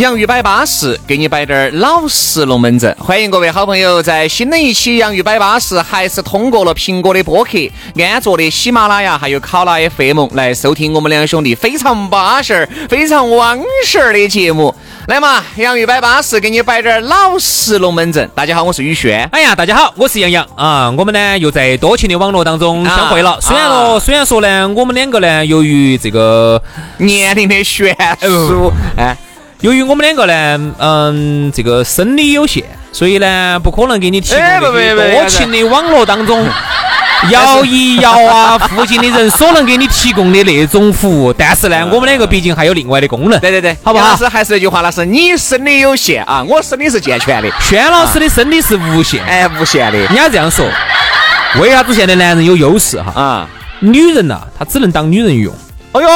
洋芋摆巴士，给你摆点儿老实龙门阵。欢迎各位好朋友在新的一期洋芋摆巴士，还是通过了苹果的播客、安卓的喜马拉雅，还有考拉 FM 来收听我们两兄弟非常巴适、非常汪实的节目。来嘛，洋芋摆巴士，给你摆点儿老实龙门阵。大家好，我是宇轩。哎呀，大家好，我是杨洋啊。我们呢又在多情的网络当中相会了。虽然说，虽然说呢，我们两个呢，由于这个年龄的悬殊，哎。由于我们两个呢，嗯，这个生理有限，所以呢，不可能给你提供多情的网络当中 摇一摇啊，附近的人所能给你提供的那种服务。但是呢，我们两个毕竟还有另外的功能。对对对，好不好？老师还是那句话，那是你生理有限啊，我生理是健全的。轩老师的生理是无限，哎，无限的。人家这样说，为啥子现在男人有优势哈？啊，女人呐，她只能当女人用。哎呦。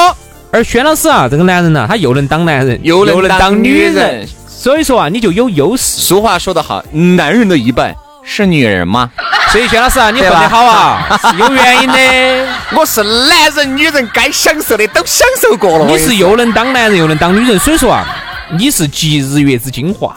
而轩老师啊，这个男人呢，他又能当男人，又能当女人，所以说啊，你就有优势。俗话说得好，男人的一半是女人嘛。所以轩老师啊，你混得好啊，是 有原因的。我是男人、女人该享受的都享受过了。你是又能当男人又能当女人，所以说啊，你是集日月之精华。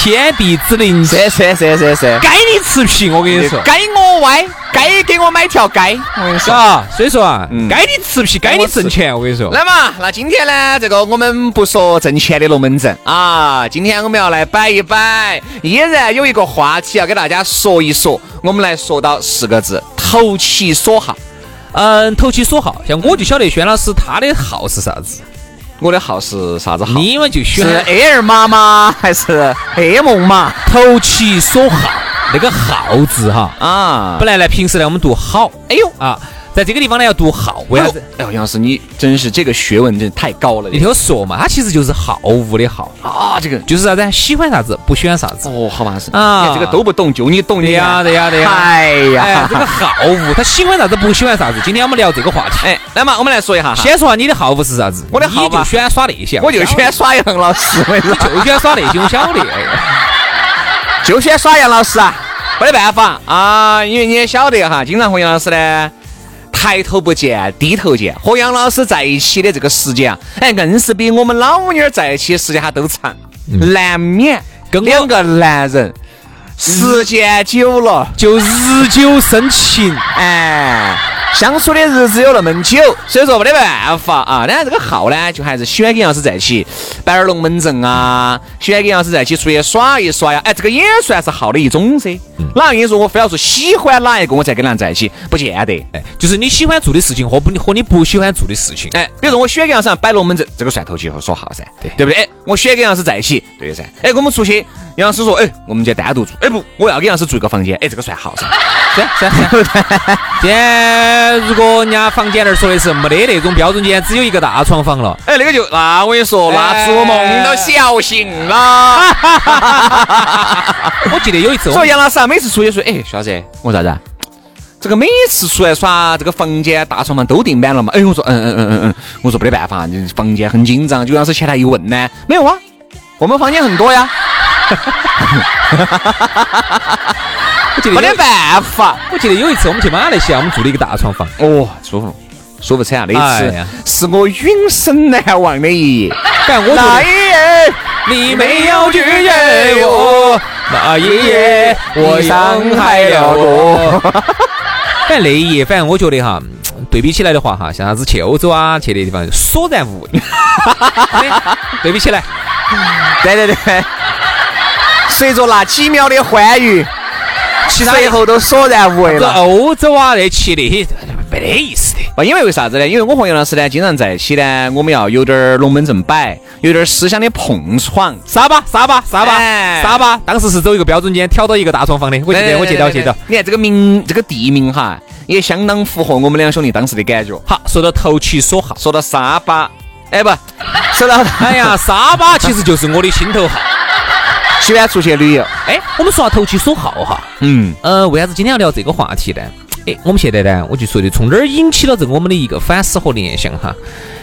天地之灵，是是是是是，该你吃皮，我跟你说，该我歪，该给我买条街，我跟你说啊，所以说啊，该你吃皮，该你挣钱，我跟你说。来嘛，那今天呢，这个我们不说挣钱的龙门阵啊，今天我们要来摆一摆，依然有一个话题要给大家说一说，我们来说到四个字：投其所好。嗯，投其所好，像我就晓得轩老师他的号是啥子。我的号是啥子号？你们就选是 Air 码吗？还是 M 码？投其所好，那个好字哈啊！本来呢，平时呢我们读好，哎呦啊。在这个地方呢，要读好，为啥子？哎呦，杨老师，你真是这个学问真太高了。你听我说嘛，它其实就是好恶的好啊，这个就是啥子？喜欢啥子，不喜欢啥子。哦，好吧是啊，这个都不懂，就你懂的呀，对呀，对呀。哎呀，这个好恶，他喜欢啥子，不喜欢啥子。今天我们聊这个话题。哎，来嘛，我们来说一下。先说下你的好恶是啥子？我的好你就喜欢耍那些，我就喜欢耍杨老师，我 就喜欢耍那些，我晓得。就喜欢耍杨老师啊，没得办法。啊，因为你也晓得哈，经常和杨老师呢。抬头不见低头见，和杨老师在一起的这个时间啊，哎，硬是比我们老妞儿在一起的时间还都长，难免跟两个男人时间久了就日久生情，哎。相处的日子有那么久，所以说没得办法啊。当然这个号呢，就还是喜欢跟杨老师在一起摆点龙门阵啊，喜欢跟杨老师在一起出去耍一耍呀。哎，这个也算是号的一种噻。哪跟你说我非要说喜欢哪一个我才跟他在一起？不见得。哎，就是你喜欢做的事情和不和你不喜欢做的事情。哎，比如说我喜欢跟杨老师摆龙门阵，这个算投机和耍号噻，对对不对？哎，我喜欢跟杨老师在一起，对噻。哎，我们出去，杨老师说，哎，我们就单独住。哎不，我要跟杨老师住一个房间，哎，这个算号噻。是是是。今天 如果人家房间那儿说的是没得那种标准间，只有一个大床房了。哎，那个就那我跟你说，那做梦都笑醒了。我记得有一次，所以杨老师啊，每次出去说，哎，小子，我啥子？这个每次出来耍，这个房间大床房都订满了嘛？哎，我说，嗯嗯嗯嗯嗯，我说没得办法，房间很紧张。就杨老师前台一问呢，没有啊，我们房间很多呀。没得办法，我记得有一次我们去马来西亚，我们住了一个大床房，哦，舒服，舒服惨啊！那一次是我永生难忘的一夜。那一夜你没有拒绝我，那一夜我伤害了我。反正那一夜，反正我觉得哈，对比起来的话哈，像啥子去欧洲啊，去的地方索然无味。对比起来，对对对，随着那几秒的欢愉。其他以后都索然无味了。欧洲啊，那去那些没得意思的。不，因为为啥子呢？因为我和杨老师呢，经常在一起呢，我们要有点龙门阵摆，有点思想的碰撞。沙巴，沙巴，沙巴，沙巴。当时是走一个标准间，挑到一个大床房的。我记得，我记得，我记得。你看这个名，这个地名哈，也相当符合我们两兄弟当时的感觉。好，说到投其所好，说到沙巴，哎不，说到哎呀，沙巴其实就是我的心头好。喜欢出去旅游，哎，我们说下投其所好哈。嗯，呃，为啥子今天要聊这个话题呢？哎，我们现在呢，我就说的，从哪儿引起了这我们的一个反思和联想哈？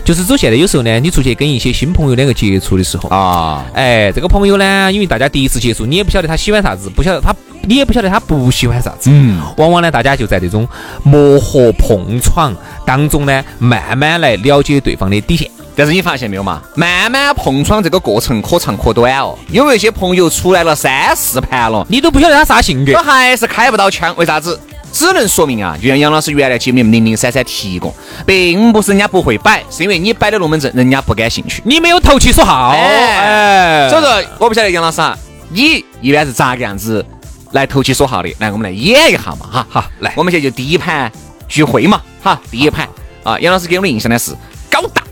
就是走现在有时候呢，你出去跟一些新朋友两个接触的时候啊，哎，这个朋友呢，因为大家第一次接触，你也不晓得他喜欢啥子，不晓得他，你也不晓得他不喜欢啥子，嗯，往往呢，大家就在这种磨合碰撞当中呢，慢慢来了解对方的底线。但是你发现没有嘛？慢慢碰撞这个过程可长可短哦。有一些朋友出来了三四盘了，你都不晓得他啥性格，他还是开不到枪，为啥子？只能说明啊，就像杨老师原来节目里面零零散散提过，并不是人家不会摆，是因为你摆的龙门阵，人家不感兴趣，你没有投其所好。哎，所以说我不晓得杨老师啊，你一般是咋个样子来投其所好的？来，我们来演一下嘛，哈，好，来，我们现在就第一盘聚会嘛，哈，第一盘啊，杨老师给我的印象呢是高大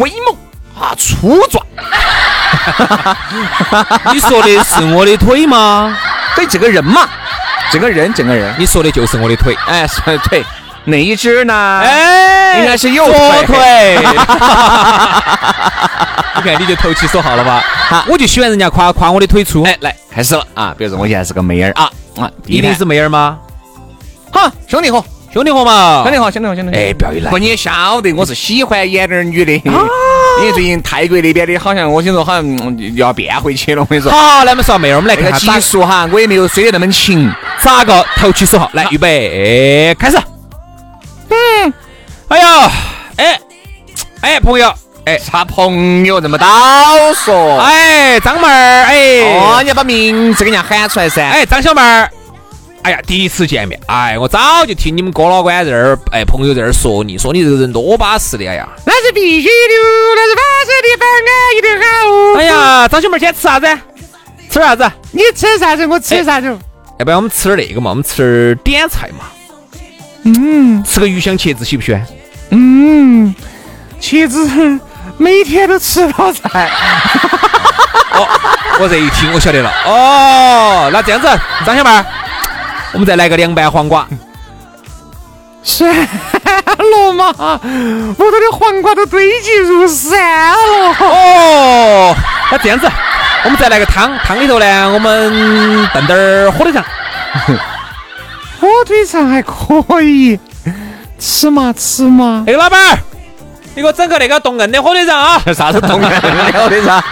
威猛啊，粗壮。你说的是我的腿吗？对，这个人嘛。整个人，整个人，你说的就是我的腿，哎，说的腿，哪一只呢？哎，应该是右腿。你看，你就投其所好了吧？我就喜欢人家夸夸我的腿粗。哎，来，开始了啊！比如说我现在是个妹儿啊啊，一定是妹儿吗？好，兄弟伙，兄弟伙嘛，兄弟伙，兄弟伙，兄弟伙。哎，不要一来，不，你也晓得我是喜欢演点女的。因为最近泰国那边的，好像我听说好像要变回去了。我跟你说，好，那么说妹儿，我们来看技术哈，我也没有睡得那么勤。咋个投其所好？来，预备，开始。嗯，哎呀，哎，哎，朋友，哎，啥朋友这么倒说？哎，张妹儿，哎，哦，你要把名字给人家喊出来噻。哎，张小妹儿。哎呀，第一次见面，哎，我早就听你们哥老倌在这儿，哎，朋友在这儿说你，说你这个人多巴适的，哎呀，那是必须的，那是巴适的饭啊，一定好。哎呀，张小妹儿，今天吃啥子？吃啥子？你吃啥子？我吃啥子？要不然我们吃点那个嘛，我们吃点点菜嘛。嗯，吃个鱼香茄子喜不喜欢？嗯，茄子每天都吃到菜。哦，我这一听我晓得了。哦，那这样子，张小妹儿。我们再来个凉拌黄瓜，算了嘛，屋头的黄瓜都堆积如山了。哦，那这样子，我们再来个汤，汤里头呢，我们炖点儿火腿肠。火腿肠还可以，吃嘛吃嘛。那个老板儿，你给我整个那个冻硬的火腿肠啊！啥子冻硬的火腿肠？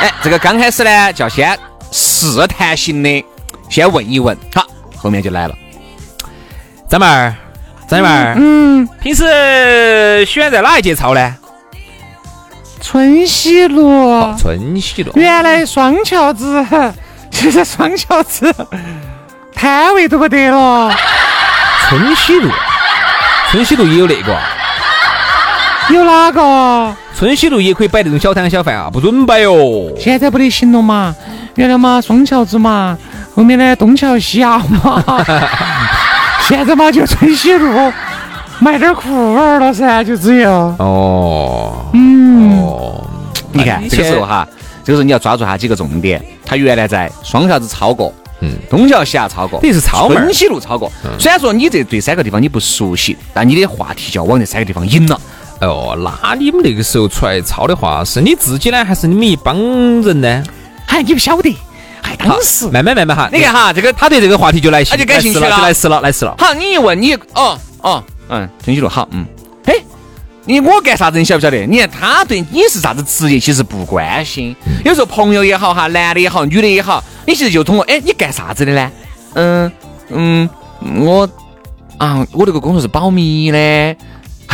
哎，这个刚开始呢，叫先试探性的。先问一问，好，后面就来了。张妹儿，张妹儿，嗯，平时喜欢在哪一节操呢？春熙路。春熙路。原来双桥子，现在双桥子 摊位都不得了。春熙路，春熙路也有那个。有哪个？春熙路也可以摆那种小摊小贩啊，不准摆哟。现在不得行了嘛？原来嘛，双桥子嘛。后面呢，东桥西桥嘛，现在嘛就春熙路卖点裤儿了噻，就只有哦，嗯，哦，你看这个时候哈，这个时候你要抓住它几个重点。它原来在双桥子超过，嗯，东桥西啊超过，等于是超春熙路超过。虽然说你这对三个地方你不熟悉，但你的话题就要往这三个地方引了。哦，那你们那个时候出来抄的话，是你自己呢，还是你们一帮人呢？嗨，你不晓得。还当时，慢慢慢慢哈，你看哈，这个他对这个话题就来他就感兴趣了，就来事了，来事了。好，你一问你，哦哦，嗯，春熙路好，嗯，哎，你我干啥子？你晓不晓得？你看他对你是啥子职业，其实不关心。有时候朋友也好哈，男的也好，女的也好，你其实就通过，哎，你干啥子的呢？嗯嗯，我啊，我这个工作是保密的。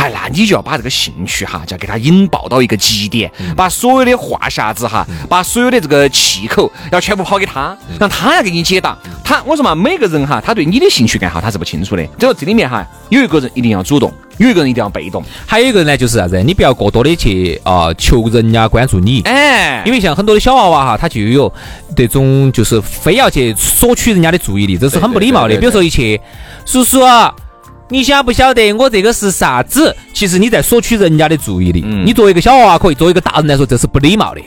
哎，那你就要把这个兴趣哈，就要给他引爆到一个极点，把所有的话匣子哈，把所有的这个气口要全部抛给他，让他来给你解答。他我说嘛，每个人哈，他对你的兴趣爱好他是不清楚的。就说这里面哈，有一个人一定要主动，有一个人一定要被动，还有一个人呢，就是啥子？你不要过多的去啊求人家关注你。哎，因为像很多的小娃娃哈，他就有这种就是非要去索取人家的注意力，这是很不礼貌的。比如说一去，叔叔。你晓不晓得我这个是啥子？其实你在索取人家的注意力。你作为一个小娃娃可以，作为一个大人来说，这是不礼貌的。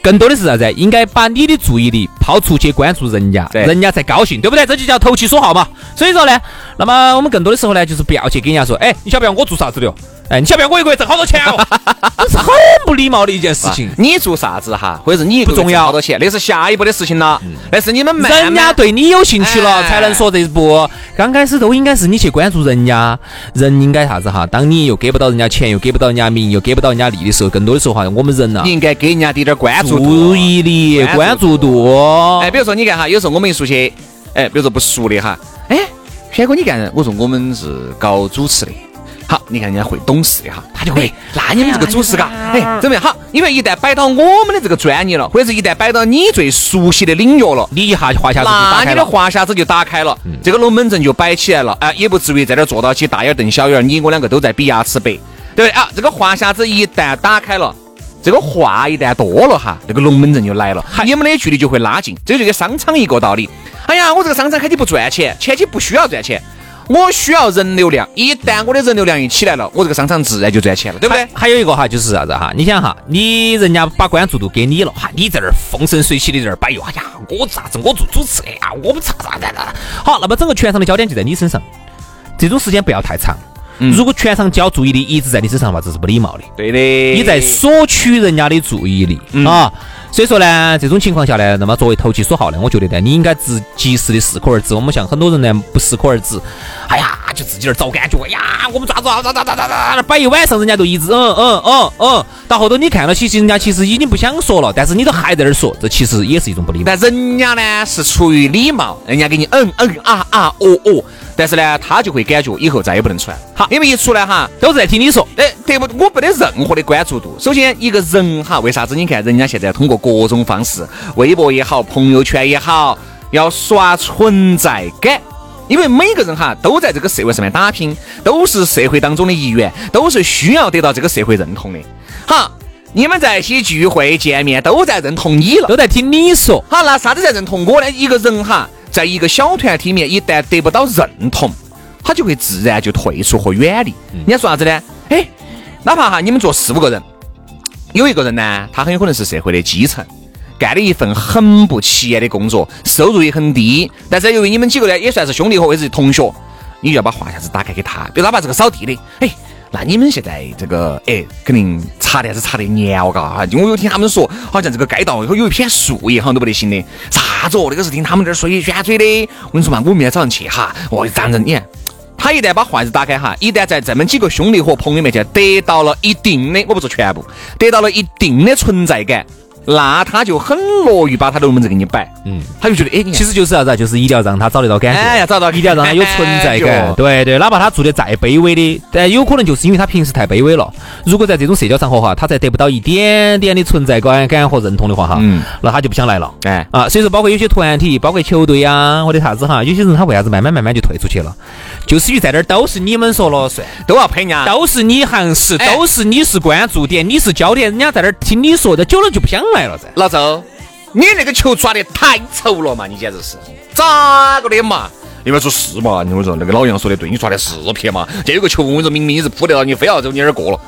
更多的是啥子？应该把你的注意力抛出去关注人家，人家才高兴，对不对？这就叫投其所好嘛。所以说呢，那么我们更多的时候呢，就是不要去跟人家说，哎，你晓不晓得我做啥子的哟？哎，你晓不晓得我一个月挣好多钱哦？这是很不礼貌的一件事情。你做啥子哈，或者是你不重要好多钱，那是下一步的事情了。那是你们慢人家对你有兴趣了，才能说这一步。刚开始都应该是你去关注人家，人应该啥子哈？当你又给不到人家钱，又给不到人家名，又给不到人家利的时候，更多的时候哈，我们人呐，你应该给人家点点关注注意力、关注度。哎，比如说你看哈，有时候我们一出去，哎，比如说不熟的哈，哎，轩哥你干，我说我们是搞主持的。好，你看人家会懂事的哈，他就会。那你们这个主持嘎，哎，怎么样？好，因为一旦摆到我们的这个专业了，或者是一旦摆到你最熟悉的领域了，你一下话匣子就打开了。那你的话匣子就打开了，这个龙门阵就摆起来了。哎，也不至于在这坐到起大眼瞪小眼，你我两个都在比牙齿白，对不对啊？这个话匣子一旦打开了，这个话一旦多了哈，这个龙门阵就来了，你们的距离就会拉近。这就跟商场一个道理。哎呀，我这个商场肯定不赚钱，前期不需要赚钱。我需要人流量，一旦我的人流量一起来了，我这个商场自然就赚钱了，对不对？还有一个哈，就是啥子哈？你想哈，你人家把关注度给你了哈，你在这儿风生水起的在这儿摆哟，哎呀，我啥子？我做主持的呀，我们啥啥啥啥。好，那么整个全场的焦点就在你身上，这种时间不要太长。如果全场交注意力一直在你身上的话，这是不礼貌的。对的，你在索取人家的注意力啊。所以说呢，这种情况下呢，那么作为投其所好呢，我觉得呢，你应该及及时的适可而止。我们像很多人呢，不适可而止，哎呀，就自己那儿找感觉，哎呀，我们咋子咋咋咋咋咋，摆一晚上，人家都一直嗯嗯嗯嗯，到后头你看了，其实人家其实已经不想说了，但是你都还在那儿说，这其实也是一种不礼貌。但人家呢是出于礼貌，人家给你嗯嗯啊啊哦哦。但是呢，他就会感觉以后再也不能出来。好，因为一出来哈，都是在听你说。哎，得不，我没得任何的关注度。首先，一个人哈，为啥子？你看人家现在通过各种方式，微博也好，朋友圈也好，要刷存在感。因为每个人哈都在这个社会上面打拼，都是社会当中的一员，都是需要得到这个社会认同的。好，你们在一起聚会见面，都在认同你了，都在听你说。好，那啥子在认同我呢？一个人哈。在一个小团体里面，一旦得不到认同，他就会自然就退出和远离。人家说啥子呢？哎，哪怕哈你们坐四五个人，有一个人呢，他很有可能是社会的基层，干了一份很不起眼的工作，收入也很低。但是由于你们几个呢，也算是兄弟伙或者是同学，你就要把话匣子打开给他。比如哪怕这个扫地的，哎。那你们现在这个哎，肯定查的还是查的严我，嘎哈！就我有听他们说，好像这个街道有一片树叶，好像都不得行的。啥子哦？那个是听他们这儿说宣吹的。我跟你说嘛，我明天早上去哈，我就站着，你看，他一旦把话子打开哈，一旦在这么几个兄弟和朋友面前得到了一定的，我不说全部，得到了一定的存在感。那他就很乐于把他的龙门阵给你摆，嗯，他就觉得，哎，其实就是啥子，就是一定要让他找得到感觉，哎，要找到，一定要让他有存在感，对对，哪怕他做的再卑微的，但有可能就是因为他平时太卑微了。如果在这种社交场合哈，他再得不到一点点的存在感感和认同的话哈，嗯，那他就不想来了，哎啊，所以说包括有些团体，包括球队呀或者啥子哈，有些人他为啥子慢慢慢慢就退出去了？就是于在那儿都是你们说了算，都要陪人家，都是你行事，都是你是关注点，你是焦点，人家在那儿听你说，的，久了就不想来了噻。老周，你那个球抓得太丑了嘛，你简直是咋个的嘛？你们说是嘛？你们说那个老杨说的对，你抓的是撇嘛？这有个球，我跟你说明明你是扑得到，你非要走你那儿过了。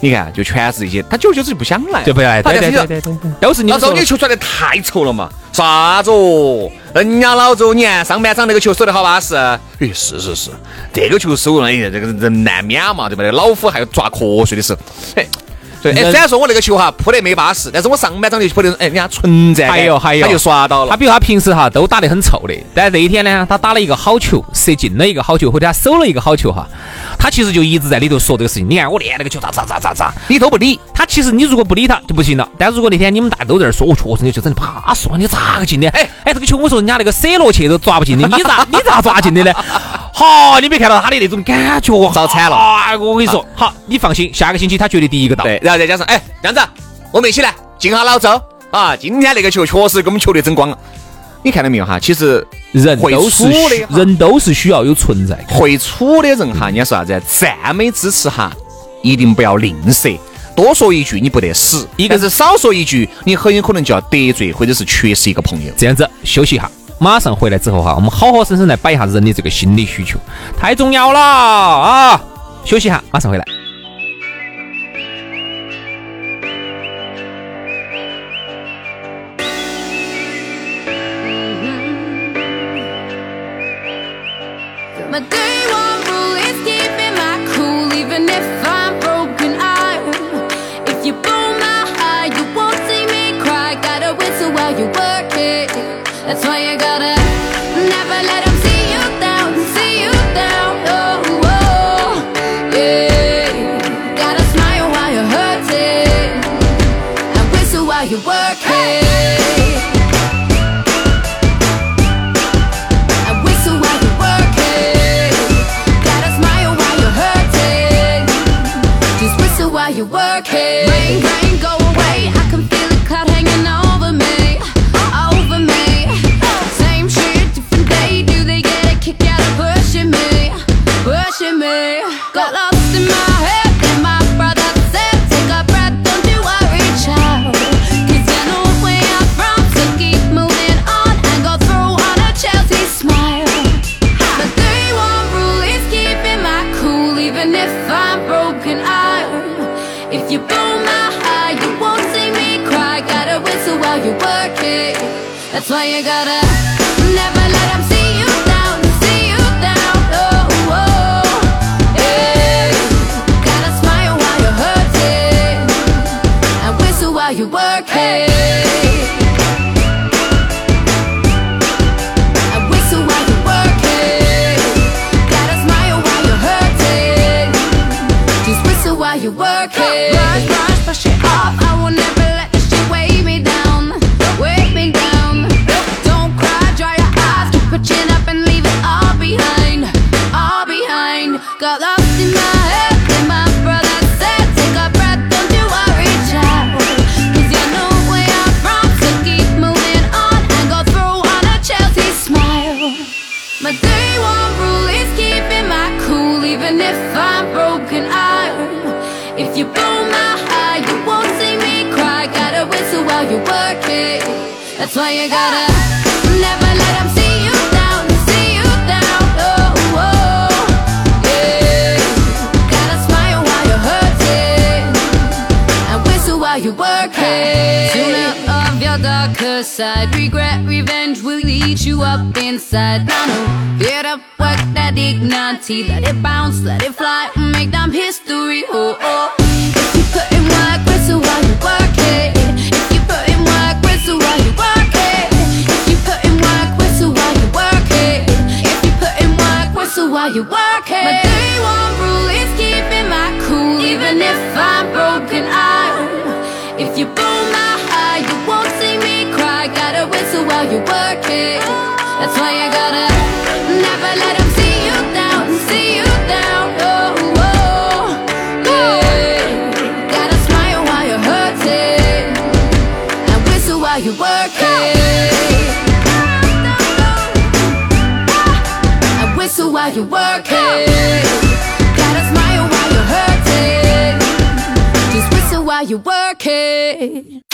你看，就全是一些，他久而久之就不想来，就不来。对对对对对，都是你。老周，你球抓得太丑了嘛？啥子哦？人家老周，你看上半场那个球守得好巴适。哎，是是是，这个球守了，哎，这个人难免嘛，对不对？老虎还要抓瞌睡的时候，哎。对，哎，虽然说我那个球哈扑得没巴适，但是我上半场就扑得，哎，人家存在还有还有，他就刷到了。他比如他平时哈都打得很臭的，但那一天呢，他打了一个好球，射进了一个好球，或者他守了一个好球哈，他其实就一直在里头说这个事情。你看我练那个球咋咋咋咋咋，你都不理他。其实你如果不理他就不行了。但如果那天你们大家都在那说，我确实那球真的巴适，你咋个进的？哎哎，这个球我说人家那个 C 罗去都抓不进的，你咋你咋抓进的呢？好，你没看到他的那种感觉，遭惨了。啊，我跟你说，好，你放心，下个星期他绝对第一个到。对，然后再加上，哎，这样子，我们一起来敬下老周啊！今天那个球确实给我们球队争光了。你看到没有哈？其实人都是人都是需要有存在。会处的人哈，人家说啥子？赞美支持哈，一定不要吝啬，多说一句你不得死，一个是少说一句，你很有可能就要得罪或者是缺失一个朋友。这样子，休息一下。马上回来之后哈，我们好好生生来摆一下人的这个心理需求，太重要了啊！休息一下，马上回来。care. That's why you gotta never let 'em see you down, see you down. Oh, oh, yeah. Gotta smile while you're hurting and whistle while you work it. Tune out of your darker side. Regret, revenge will eat you up inside. Now, no, get up, work that dignity. Let it bounce, let it fly, make them history. Oh, oh. You work it. My day one rule is keeping my cool, even if I'm broken iron. If you blow my high, you won't see me cry. Gotta whistle while you work it. That's why you gotta while you work it. Gotta smile while you're hurting. Just whistle while you work it.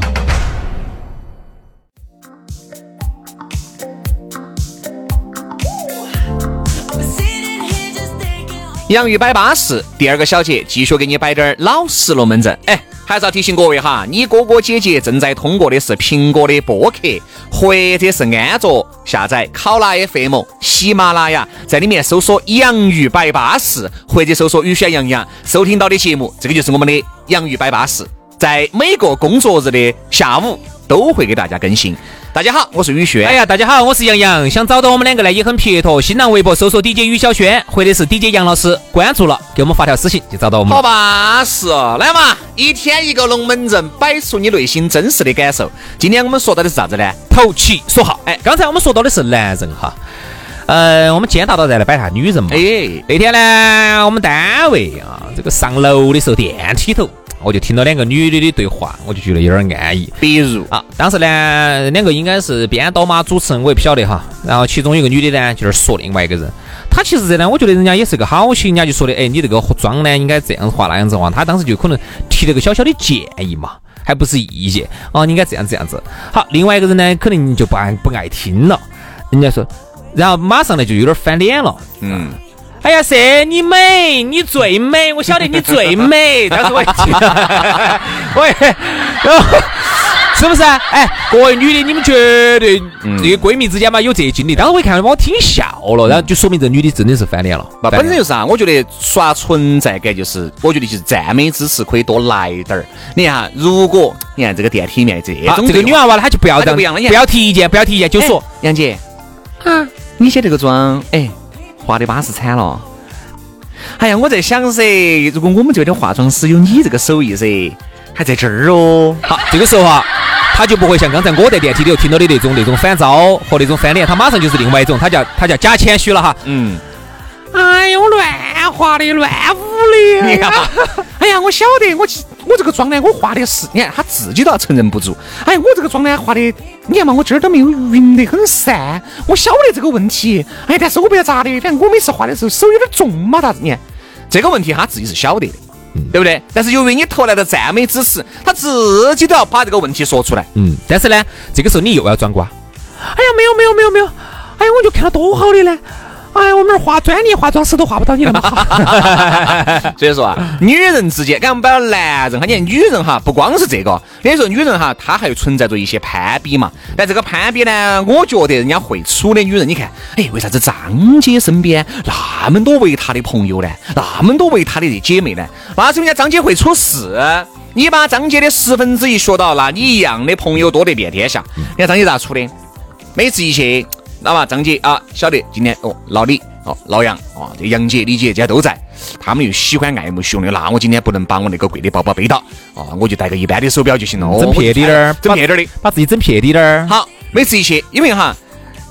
洋芋摆巴适，第二个小节继续给你摆点儿老实龙门阵。哎，还是要提醒各位哈，你哥哥姐姐正在通过的是苹果的播客，或者是安卓下载考拉 FM、喜马拉雅，在里面搜索“洋芋摆巴士”或者搜索“雨轩洋洋”，收听到的节目，这个就是我们的洋芋摆巴士，在每个工作日的下午都会给大家更新。大家好，我是宇轩。哎呀，大家好，我是杨洋。想找到我们两个呢，也很撇脱。新浪微博搜索 DJ 于小轩，或者是 DJ 杨老师，关注了，给我们发条私信就找到我们好了。巴适哦！来嘛，一天一个龙门阵，摆出你内心真实的感受。今天我们说到的是啥子呢？投其所好。哎，刚才我们说到的是男人哈，呃，我们今天大到再来摆下女人嘛。哎，那天呢，我们单位啊，这个上楼的时候电梯头，我就听到两个女的的对话，我就觉得有点安逸。比如啊，当时呢，两个应该是编导嘛主持人，我也不晓得哈。然后其中有个女的呢，就是说另外一个人，她其实这呢，我觉得人家也是个好心，人家就说的，哎，你这个妆呢应该这样子画那样子画，她当时就可能提了个小小的建议嘛，还不是意见啊，你应该这样这样子。好，另外一个人呢，可能就不爱不爱听了，人家说，然后马上呢就有点翻脸了，嗯。哎呀，是你美，你最美，我晓得你最美。当时我一听，我然后是不是？哎，各位女的，你们绝对这个闺蜜之间嘛有这经历。当时我一看，把我听笑了，然后就说明这女的真的是翻脸了。那本身就是啊，我觉得刷存在感就是，我觉得就是赞美之词可以多来点儿。你看，如果你看这个电梯里面这种这个女娃娃，她就不要这样，不要提意见，不要提意见，就说杨姐啊，你卸这个妆，哎。画的巴适惨了！哎呀，我在想噻，如果我们这边化妆师有你这个手艺噻，还在这儿哦。好，这个时候哈，他就不会像刚才我在电梯里头听到的那种那种反招和那种翻脸，他马上就是另外一种，他叫他叫假谦虚了哈。嗯。哎呦，乱画的乱无聊。哎呀，我晓得，我我这个妆呢，我画的是，你看他自己都要承认不住。哎，我这个妆呢画的，你看嘛，我今儿都没有匀得很散。我晓得这个问题，哎，但是我不要咋的，反正我每次画的时候手有点重嘛，咋子？你看这个问题他自己是晓得的，对不对？但是由于你投来的赞美之词，他自己都要把这个问题说出来。嗯，但是呢，这个时候你又要装瓜。哎呀，没有没有没有没有，哎呀，我就看到多好的呢。哎，我们化专业化妆师都化不到你那么好。所以说啊，女人之间，刚我们摆男人哈，你看女人哈，不光是这个，有时候女人哈，她还存在着一些攀比嘛。但这个攀比呢，我觉得人家会处的女人，你看，哎，为啥子张姐身边那么多为她的朋友呢？那么多为她的姐妹呢？那是人家张姐会处事。你把张姐的十分之一学到，那你一样的朋友多得遍天下。你看张姐咋处的？每次一去。那么张姐啊，晓得今天哦，老李哦，老杨哦，这杨姐、李姐今天都在，他们又喜欢爱慕虚荣的，那我今天不能把我那个贵的包包背到啊，我就带个一般的手表就行了，整撇滴点儿，整撇点儿的，把自己整撇滴点儿。好，每次一去，因为哈，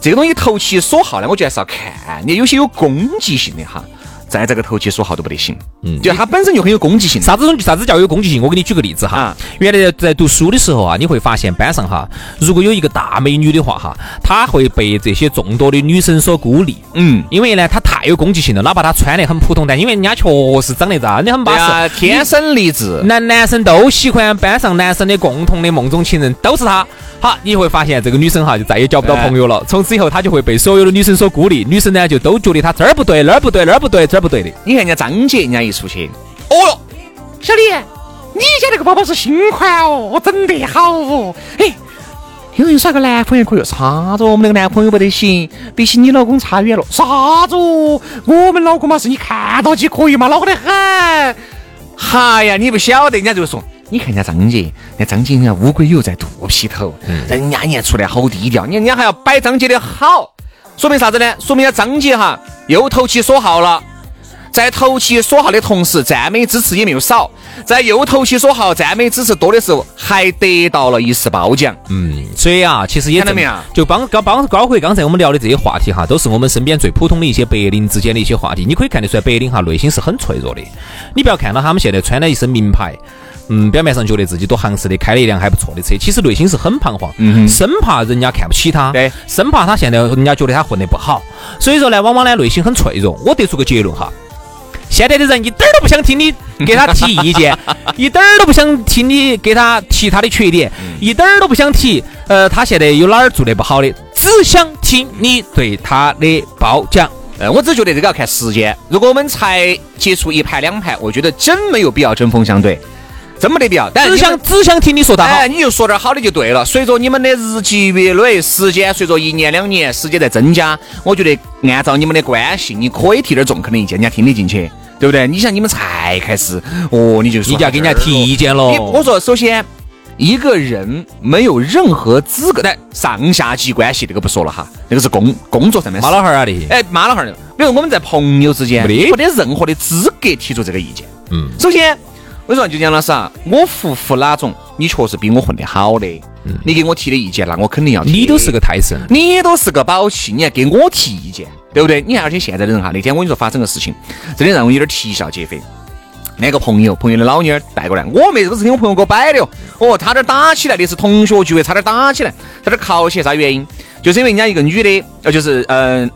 这个东西投其所好呢，我觉得还是要看，你有些有攻击性的哈。再这个投其所好都不得行，嗯，就他本身就很有攻击性。啥子东啥子叫有攻击性？我给你举个例子哈。原来在读书的时候啊，你会发现班上哈，如果有一个大美女的话哈，她会被这些众多的女生所孤立。嗯，因为呢，她太有攻击性了，哪怕他穿的很普通，但因为人家确实长得真的很巴适，天生丽质，男男生都喜欢班上男生的共同的梦中情人都是他。好，你会发现这个女生哈就再也交不到朋友了。从此以后，她就会被所有的女生所孤立。女生呢就都觉得她这儿不对，那儿不对，那儿不对，这儿不对的。你看人家张姐，人家一出去，哦哟，小李，你家那个包包是新款哦，整得好哦。哎，有人耍个男朋友可以？啥子？我们那个男朋友不得行，比起你老公差远了。啥子？我们老公嘛是你看到起可以嘛，恼火得很。哎呀，你不晓得，人家就说。你看人家张姐，那张姐人家乌龟油在肚皮头，人家看出来好低调，你人家还要摆张姐的好，说明啥子呢？说明人家张姐哈又投其所好了，在投其所好的同时，赞美支持也没有少，在又投其所好、赞美支持多的时候，还得到了一次褒奖。嗯，所以啊，其实也看到没有？就帮刚帮包括刚才我们聊的这些话题哈，都是我们身边最普通的一些白领之间的一些话题。你可以看得出来，白领哈内心是很脆弱的。你不要看到他们现在穿了一身名牌。嗯，表面上觉得自己多行实的，开了一辆还不错的车，其实内心是很彷徨，嗯，生怕人家看不起他，对，生怕他现在人家觉得他混得不好，所以说呢，往往呢内心很脆弱。我得出个结论哈，现在的人一点儿都不想听你 给他提意见，一点儿都不想听你给他提他的缺点，一点儿都不想提，呃，他现在有哪儿做的不好的，只想听你对他的褒奖。呃，我只觉得这个要看时间，如果我们才接触一盘两盘，我觉得真没有必要针锋相对。真没得必要，只想只想听你说他好，你就说点好的就对了。随着你们的日积月累，时间随着一年两年时间在增加，我觉得按照你们的关系，你可以提点中肯的意见，人家听得进去，对不对？你想你们才开始，哦，你就你就要给人家提意见喽。我说，首先一个人没有任何资格，的上下级关系这个不说了哈，那个是工工作上面妈老汉儿啊的，哎，妈老汉儿的。比如我们在朋友之间，没得任何的资格提出这个意见。嗯，首先。我说就杨老师啊，我服服哪种？你确实比我混得好的，你给我提的意见，那我肯定要。你都是个胎神，你都是个宝气，你还给我提意见，对不对？你看，而且现在的人哈，那天我跟你说发生个事情，真的让我有点啼笑皆非。那个朋友，朋友的老妞儿带过来，我没这个事情，我朋友给我摆的哦。哦，差点打起来的是同学聚会，差点打起来，差点考起，啥原因？就是因为人家一个女的，呃，就是嗯。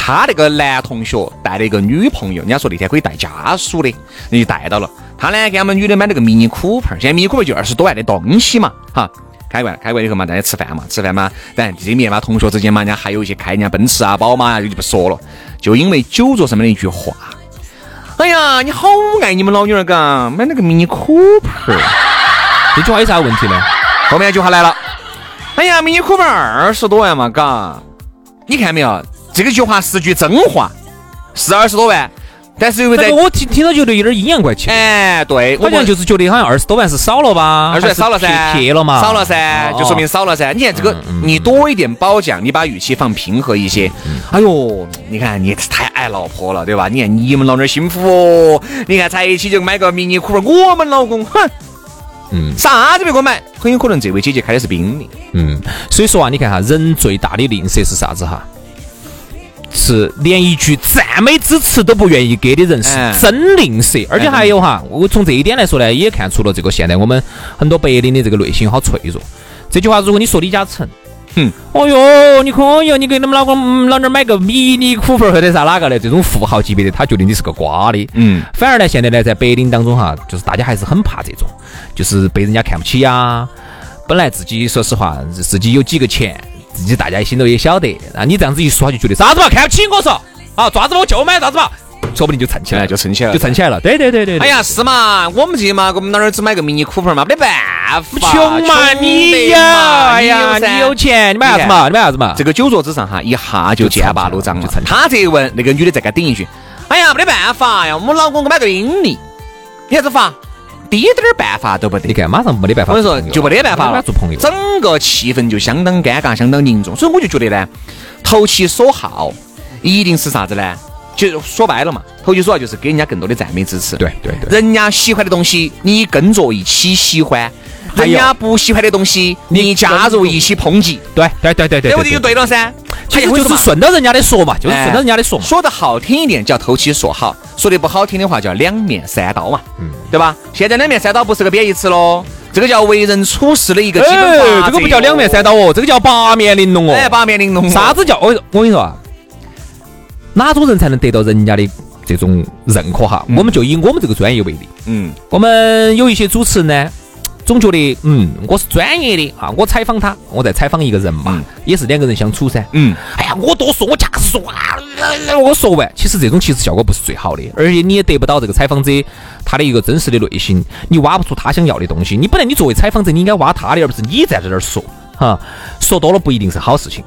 他那个男同学带了一个女朋友，人家说那天可以带家属的，人就带到了。他呢给我们女的买了个迷你酷派，现在迷你酷派就二十多万的东西嘛，哈。开过来开过来以后嘛，大家吃饭嘛，吃饭嘛，当然这里面嘛，同学之间嘛，人家还有一些开人家奔驰啊、宝马啊，就不说了。就因为酒桌上面的一句话，哎呀，你好爱你们老女儿嘎，买了个迷你酷派。这句话有啥问题呢？后面一句话来了，哎呀，迷你酷派二十多万嘛，嘎，你看没有？这个句话是句真话，是二十多万，但是因为在我听听到觉得有点阴阳怪气。哎，对，好像就是觉得好像二十多万是少了吧？二十万少了噻，撇了嘛？少了噻，就说明哦少了噻。你看这个，你多一点褒奖，你把语气放平和一些。哎呦，你看你太爱老婆了，对吧？你看你们老娘幸福哦。你看在一起就买个迷你酷派，我们老公哼，嗯啥子别给我买，很有可能这位姐姐开的是宾利。嗯，所以说啊，你看哈，人最大的吝啬是啥子哈？是连一句赞美之词都不愿意给的人是哎真吝啬，而且还有哈，我从这一点来说呢，也看出了这个现在我们很多白领的这个内心好脆弱。这句话如果你说李嘉诚，哼，哦哟，你可以哦，你给你们老公嗯老娘买个迷你酷派或者啥哪个的这种富豪级别的，他觉得你是个瓜的。嗯，反而呢，现在呢，在白领当中哈，就是大家还是很怕这种，就是被人家看不起呀。本来自己说实话，自己有几个钱，自己大家心头也晓得。那，你这样子一说，他就觉得啥子嘛，看不起我说啊，爪子嘛我就买啥子嘛，说不定就蹭起来就撑起来了，就蹭起来了。对对对对，对哎呀，是嘛，我们这嘛，我们哪儿只买个迷你酷派嘛，没得办法，穷嘛，你得呀，哎呀，你有钱，你买啥子嘛？你买啥子嘛？这个酒桌之上哈，一下就剑拔弩张了就蹭。他这一问，那个女的再给他顶一句：“哎呀，没得办法呀，我们老公给我买个宾利，你啥子法？滴点儿办法都不得。”你看，马上没得办法我跟你说，就没得办法了，做朋友。整个气氛就相当尴尬，相当凝重。所以我就觉得呢，投其所好，一定是啥子呢？就说白了嘛，投其所好就是给人家更多的赞美支持。对对对，人家喜欢的东西，你跟着一起喜欢；人家不喜欢的东西，你加入一起抨击，对对对对对这不就对了噻？其实就是顺着人家的说嘛，就是哎顺着人家的说嘛。说的好听一点叫投其所好，说的不好听的话叫两面三刀嘛，嗯对吧？现在两面三刀不是个贬义词喽，这个叫为人处事的一个基本法这个不叫两面三刀哦，这个叫八面玲珑哦。哎，八面玲珑哦。啥子叫我我跟你说啊，哪种人才能得到人家的这种认可哈？我们就以我们这个专业为例，嗯，我们有一些主持人呢，总觉得嗯，我是专业的啊，我采访他，我在采访一个人嘛，嗯也是两个人相处噻。嗯，哎呀，我多说，我架势说啊，呃 我说完，其实这种其实效果不是最好的，而且你也得不到这个采访者他的一个真实的内心，你挖不出他想要的东西。你本来你作为采访者，你应该挖他的，而不是你在这儿说哈，说多了不一定是好事情。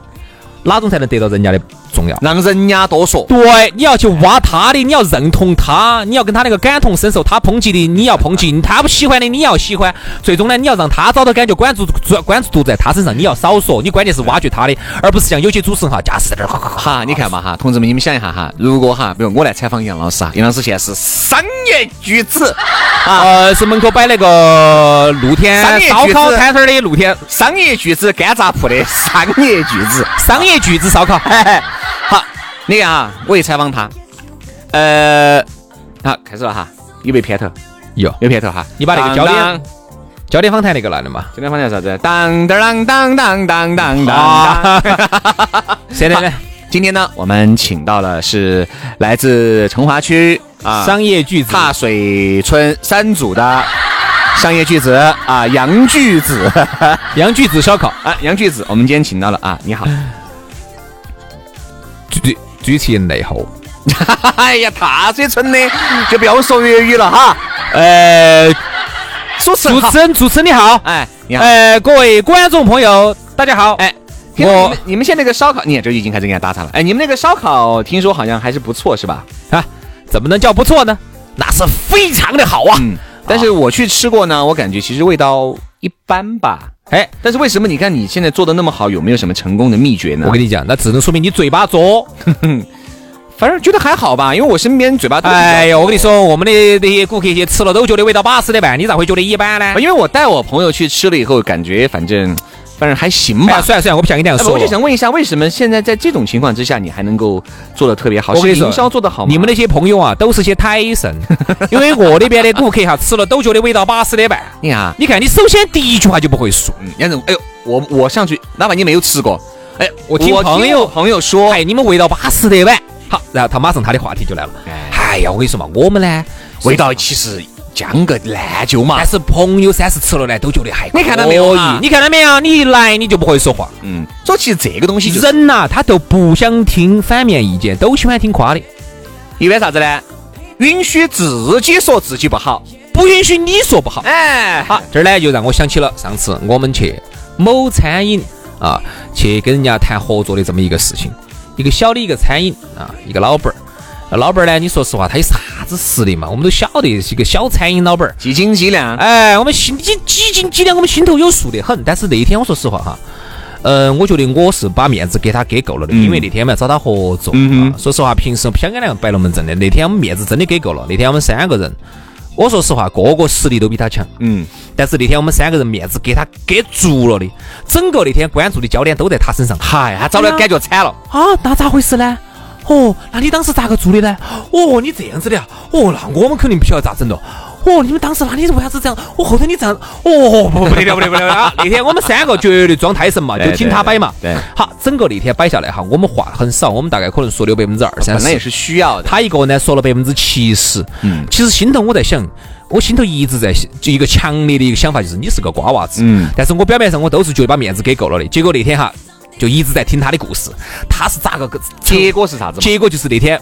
哪种才能得到人家的重要？让人家多说。对，你要去挖他的，你要认同他，你要跟他那个感同身受，他抨击的你要抨击，他不喜欢的你要喜欢，最终呢，你要让他找到感觉，关注关关注度在他身上，你要少说，你关键是挖掘他的，而不是像有些主持人哈，架势在这儿哈哈哈。哈，你看嘛哈，同志们，你们想一下哈，如果哈，比如我来采访杨老师啊，杨老师现在是商业巨子啊，呃，是门口摆那个露天商业烧烤摊摊儿的露天商业巨子干杂铺的商业巨子。商业巨子烧烤，好，你看啊我也采访他。呃好开始了哈有没有片头有有片头哈。你把那个焦点焦点访谈那个来了嘛焦点访谈啥子？当当当当当当当现在呢今天呢我们请到了是来自成华区啊商业巨子。大水村三组的。商业巨子啊杨巨子。杨巨子烧烤。啊杨巨子我们今天请到了啊你好。对 对。主持人内耗。哎呀，踏水村的就不要说粤语了哈。呃，主持人主持，人，主持人你好，哎，你好，呃，各位观众朋友，大家好。哎。我我你们你们现在那个烧烤，你看这已经开始给人家打岔了。哎，你们那个烧烤听说好像还是不错，是吧？啊，怎么能叫不错呢？那是非常的好啊！嗯，但是我去吃过呢，我感觉其实味道一般吧。哎，但是为什么你看你现在做的那么好，有没有什么成功的秘诀呢？我跟你讲，那只能说明你嘴巴拙。反正觉得还好吧，因为我身边嘴巴都哎呀，我跟你说，我们的那些顾客些吃了都觉得味道巴适的板，你咋会觉得一般呢？因为我带我朋友去吃了以后，感觉反正反正还行吧。算了算了，我不想跟你这样说我就想问一下，为什么现在在这种情况之下，你还能够做的特别好？我跟你说营销做的好吗？你们那些朋友啊，都是些胎神，因为我那边的顾客哈吃了都觉得味道巴适的办。你看啊，你看，你首先第一句话就不会说，嗯，杨总，哎呦，我我上去，哪怕你没有吃过，哎，我听朋友朋友说，哎，你们味道巴适的办。好，然后他马上他的话题就来了。哎呀，我跟你说嘛，我们呢味道其实将个烂就嘛但。是朋友三四吃了呢，都觉得还你看到没有你看到没有？你一来你就不会说话。嗯，所以其实这个东西就是人呐、他都不想听反面意见，都喜欢听夸的，一般啥子呢？允许自己说自己不好。不允许你说不好。哎，好，这儿呢就让我想起了上次我们去某餐饮啊，去跟人家谈合作的这么一个事情。一个小的一个餐饮啊，一个老板儿，那老板儿呢，你说实话，他有啥子实力嘛？我们都晓得是一个小餐饮老板儿。几斤几两？哎，我们心几几斤几两，我们心头有数的很。但是那一天我说实话哈，嗯、我觉得我是把面子给他给够了的，因为那天我们要找他合作。嗯啊说实话，平时不想跟两个摆龙门阵的，那天我们面子真的给够了。那天我们三个人，我说实话，个个实力都比他强。嗯，但是那天我们三个人面子给他给足了的，整个那天关注的焦点都在他身上。嗨，他找的感觉惨了。啊，那咋回事呢？哦，那你当时咋个做的呢？哦，你这样子的呀？哦，那我们肯定不晓得咋整了。哦，你们当时那你为啥子这样？我，后头你这样，哦，不不得了不得不得了！那天我们三个绝对装胎神嘛，就听他摆嘛。对好，整个那天摆下来哈，我们话很少，我们大概可能说了有百分之二三十。那也是需要的。他一个呢说了百分之七十，嗯，其实心头我在想，我心头一直在就一个强烈的一个想法，就是你是个瓜娃子，嗯但是我表面上我都是觉得把面子给够了的，结果那天哈就一直在听他的故事，他是咋个个结果是啥子？结果就是那天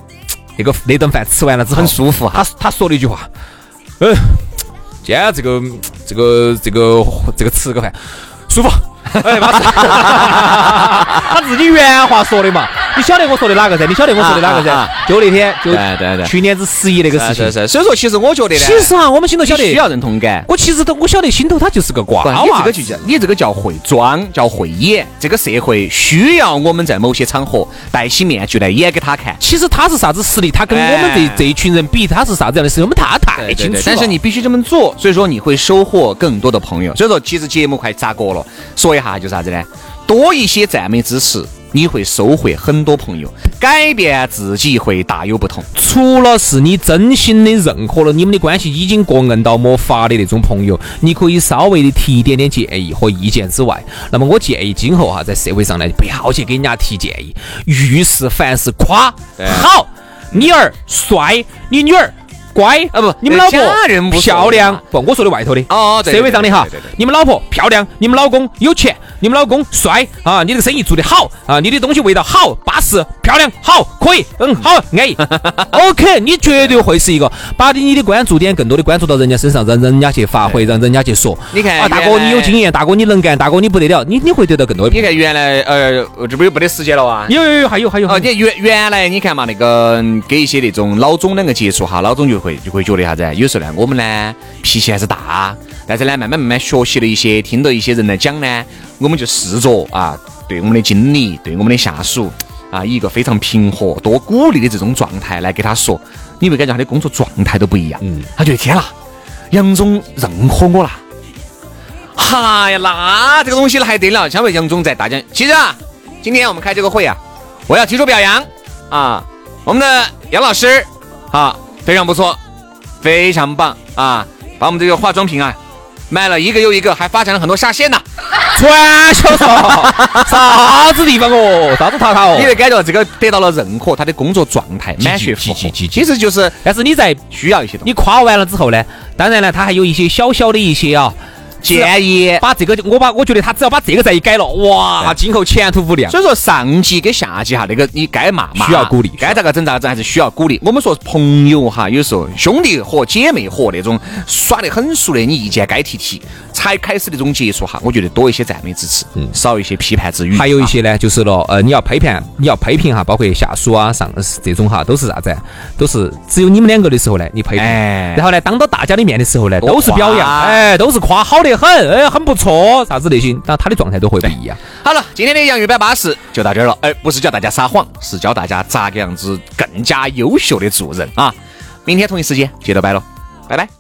那个那顿饭吃完了之后很舒服哈他他说了一句话，嗯，今天这个这个这个这个吃个饭舒服。他自己原话说的嘛，你晓得我说的哪个噻？你晓得我说的哪个噻？就那天，就对对对去年子十一那个事情是。是，所以说其实我觉得呢，其实啊，我们心头晓得需要认同感。我其实都我晓得心头他就是个瓜，娃你这个就叫你这个叫会装，叫会演。这个社会需要我们在某些场合戴起面具来演给他看。其实他是啥子实力，他跟我们这哎这一群人比，他是啥子样的实力，我们他太清楚了。但是你必须这么做，所以说你会收获更多的朋友。所以说，其实节目快砸锅了，说一下就是啥子呢？多一些赞美支持，你会收获很多朋友，改变自己会大有不同。除了是你真心的认可了你们的关系已经过硬到没法的那种朋友，你可以稍微的提一点点建议和意见之外，那么我建议今后哈在社会上呢，不要去给人家提建议，遇事凡事夸好，你儿帅，你女儿。乖啊不你们老婆漂亮不？我说的外头的哦社会上的哈你们老婆漂亮，你们老公有钱，你们老公帅啊，你这个生意做得好啊，你的东西味道好，巴适，漂亮，好，可以，嗯，好，安逸。OK，你绝对会是一个把你的关注点更多的关注到人家身上，让人家去发挥，让人家去说。你看啊，大哥你有经验，大哥你能干，大哥你不得了，你你会得到更多的。你看原来呃，这不又没得时间了啊？有有有，还有还有。哦，你原原来你看嘛，那个给一些那种老总两个接触哈，老总就会就会觉得啥子？有时候呢，我们呢脾气还是大，但是呢，慢慢慢慢学习了一些，听到一些人来讲呢，我们就试着啊，对我们的经理，对我们的下属啊，以一个非常平和、多鼓励的这种状态来给他说，你会感觉他的工作状态都不一样。嗯，他觉得天啦，杨总认可我了。哎呀，那这个东西还得了？相为杨总在大家，其实啊，今天我们开这个会啊，我要提出表扬啊，我们的杨老师啊，非常不错，非常棒啊，把我们这个化妆品啊卖了一个又一个，还发展了很多下线呢。传销说啥子地方哦？啥子塔塔哦你？会感觉这个得到了认可，他的工作状态满血复活。其实就是但是你在需要一些东西你夸完了之后呢，当然呢，他还有一些小小的一些啊建议。把这个我把我觉得他只要把这个再一改了，哇，今后前途无量。所以说上级跟下级哈，那个你该骂骂，需要鼓励该咋个整咋个整，还是需要鼓励。我们说朋友哈，有时候兄弟和、姐妹和那种耍得很熟的，你意见该提提。才开始那种接触哈，我觉得多一些赞美之词，嗯，少一些批判之语。啊还有一些呢，就是了，呃，你要批判，你要批评哈，包括下属啊、上司这种哈，都是啥子？都是只有你们两个的时候呢，你批评，哎然后呢，当到大家的面的时候呢，都是表扬，哎，都是夸好得很，哎，很不错，啥子类型，那他的状态都会不一样。好了，今天的洋芋摆巴士就到这儿了。哎，不是教大家撒谎，是教大家咋个样子更加优秀的做人啊！明天同一时间接着摆了，拜拜。